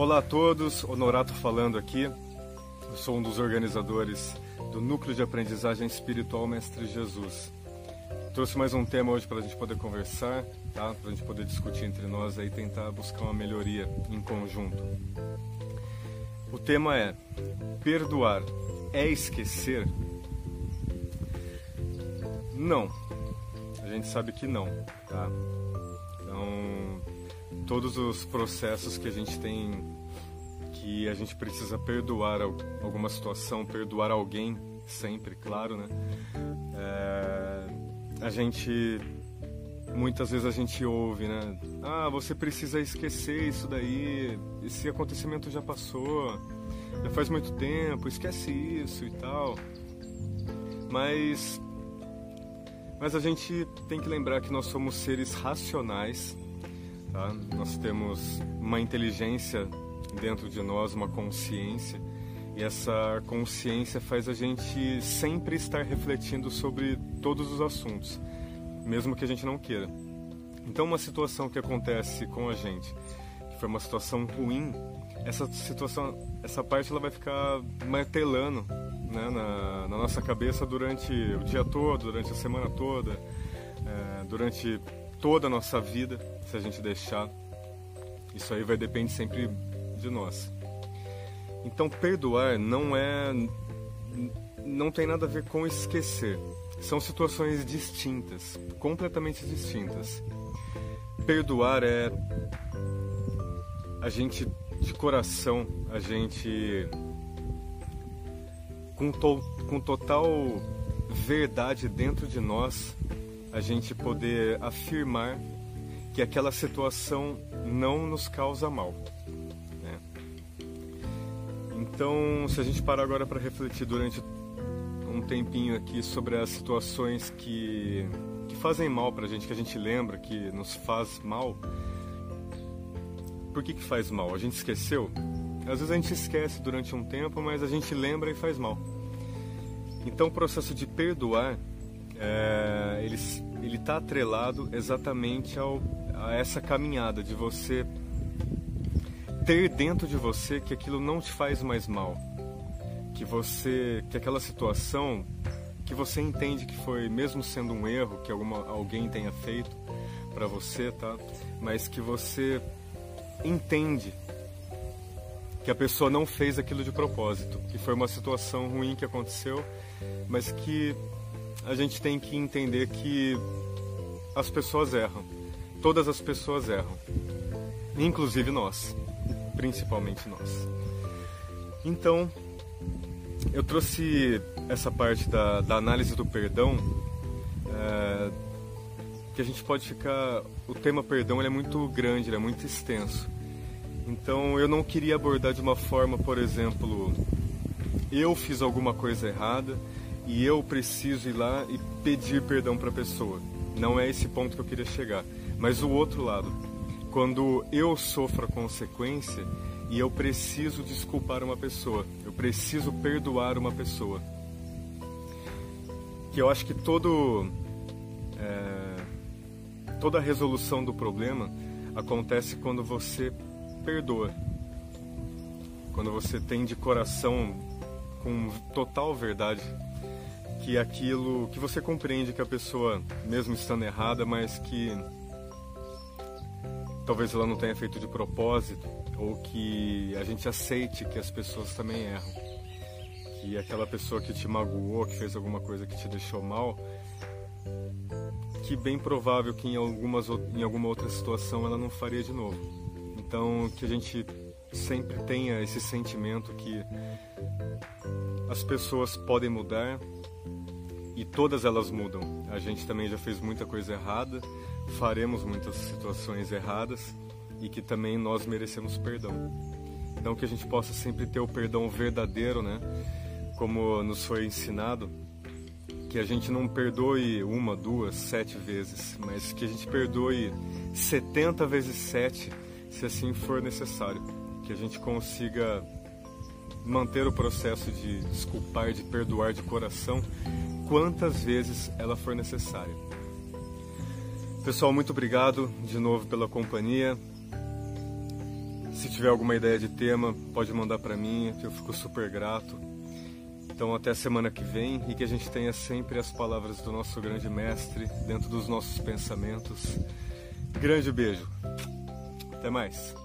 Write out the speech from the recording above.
Olá a todos, Honorato falando aqui. Eu sou um dos organizadores do Núcleo de Aprendizagem Espiritual Mestre Jesus. Trouxe mais um tema hoje para a gente poder conversar, tá? para a gente poder discutir entre nós e tentar buscar uma melhoria em conjunto. O tema é: perdoar é esquecer? Não, a gente sabe que não, tá? Então, todos os processos que a gente tem que a gente precisa perdoar alguma situação, perdoar alguém, sempre, claro, né? É, a gente muitas vezes a gente ouve, né? Ah, você precisa esquecer isso daí, esse acontecimento já passou, já faz muito tempo, esquece isso e tal. Mas mas a gente tem que lembrar que nós somos seres racionais, tá? Nós temos uma inteligência dentro de nós, uma consciência, e essa consciência faz a gente sempre estar refletindo sobre todos os assuntos, mesmo que a gente não queira. Então, uma situação que acontece com a gente, que foi uma situação ruim, essa situação, essa parte ela vai ficar martelando né, na, na, nossa cabeça durante o dia todo, durante a semana toda, é, durante toda a nossa vida, se a gente deixar. Isso aí vai depender sempre de nós. Então perdoar não é não tem nada a ver com esquecer. São situações distintas, completamente distintas. Perdoar é a gente de coração, a gente com, to, com total verdade dentro de nós, a gente poder afirmar que aquela situação não nos causa mal. Né? Então, se a gente parar agora para refletir durante um tempinho aqui sobre as situações que, que fazem mal para a gente, que a gente lembra que nos faz mal, por que, que faz mal? A gente esqueceu? Às vezes a gente esquece durante um tempo, mas a gente lembra e faz mal. Então o processo de perdoar, é, ele está atrelado exatamente ao, a essa caminhada de você ter dentro de você que aquilo não te faz mais mal, que você, que aquela situação que você entende que foi mesmo sendo um erro que alguma, alguém tenha feito para você, tá? Mas que você entende que a pessoa não fez aquilo de propósito, que foi uma situação ruim que aconteceu, mas que a gente tem que entender que as pessoas erram. Todas as pessoas erram. Inclusive nós, principalmente nós. Então, eu trouxe essa parte da, da análise do perdão, é, que a gente pode ficar. O tema perdão é muito grande, é muito extenso. Então eu não queria abordar de uma forma, por exemplo, eu fiz alguma coisa errada e eu preciso ir lá e pedir perdão para a pessoa. Não é esse ponto que eu queria chegar. Mas o outro lado, quando eu sofro a consequência e eu preciso desculpar uma pessoa, eu preciso perdoar uma pessoa. Que eu acho que todo é, toda a resolução do problema acontece quando você perdoa. Quando você tem de coração, com total verdade, que aquilo que você compreende que a pessoa, mesmo estando errada, mas que talvez ela não tenha feito de propósito, ou que a gente aceite que as pessoas também erram. Que aquela pessoa que te magoou, que fez alguma coisa que te deixou mal, que bem provável que em, algumas, em alguma outra situação ela não faria de novo. Então, que a gente sempre tenha esse sentimento que as pessoas podem mudar e todas elas mudam. A gente também já fez muita coisa errada, faremos muitas situações erradas e que também nós merecemos perdão. Então, que a gente possa sempre ter o perdão verdadeiro, né? Como nos foi ensinado, que a gente não perdoe uma, duas, sete vezes, mas que a gente perdoe 70 vezes sete se assim for necessário, que a gente consiga manter o processo de desculpar, de perdoar de coração, quantas vezes ela for necessária. Pessoal, muito obrigado de novo pela companhia. Se tiver alguma ideia de tema, pode mandar para mim, eu fico super grato. Então até a semana que vem e que a gente tenha sempre as palavras do nosso grande mestre dentro dos nossos pensamentos. Grande beijo. Até mais.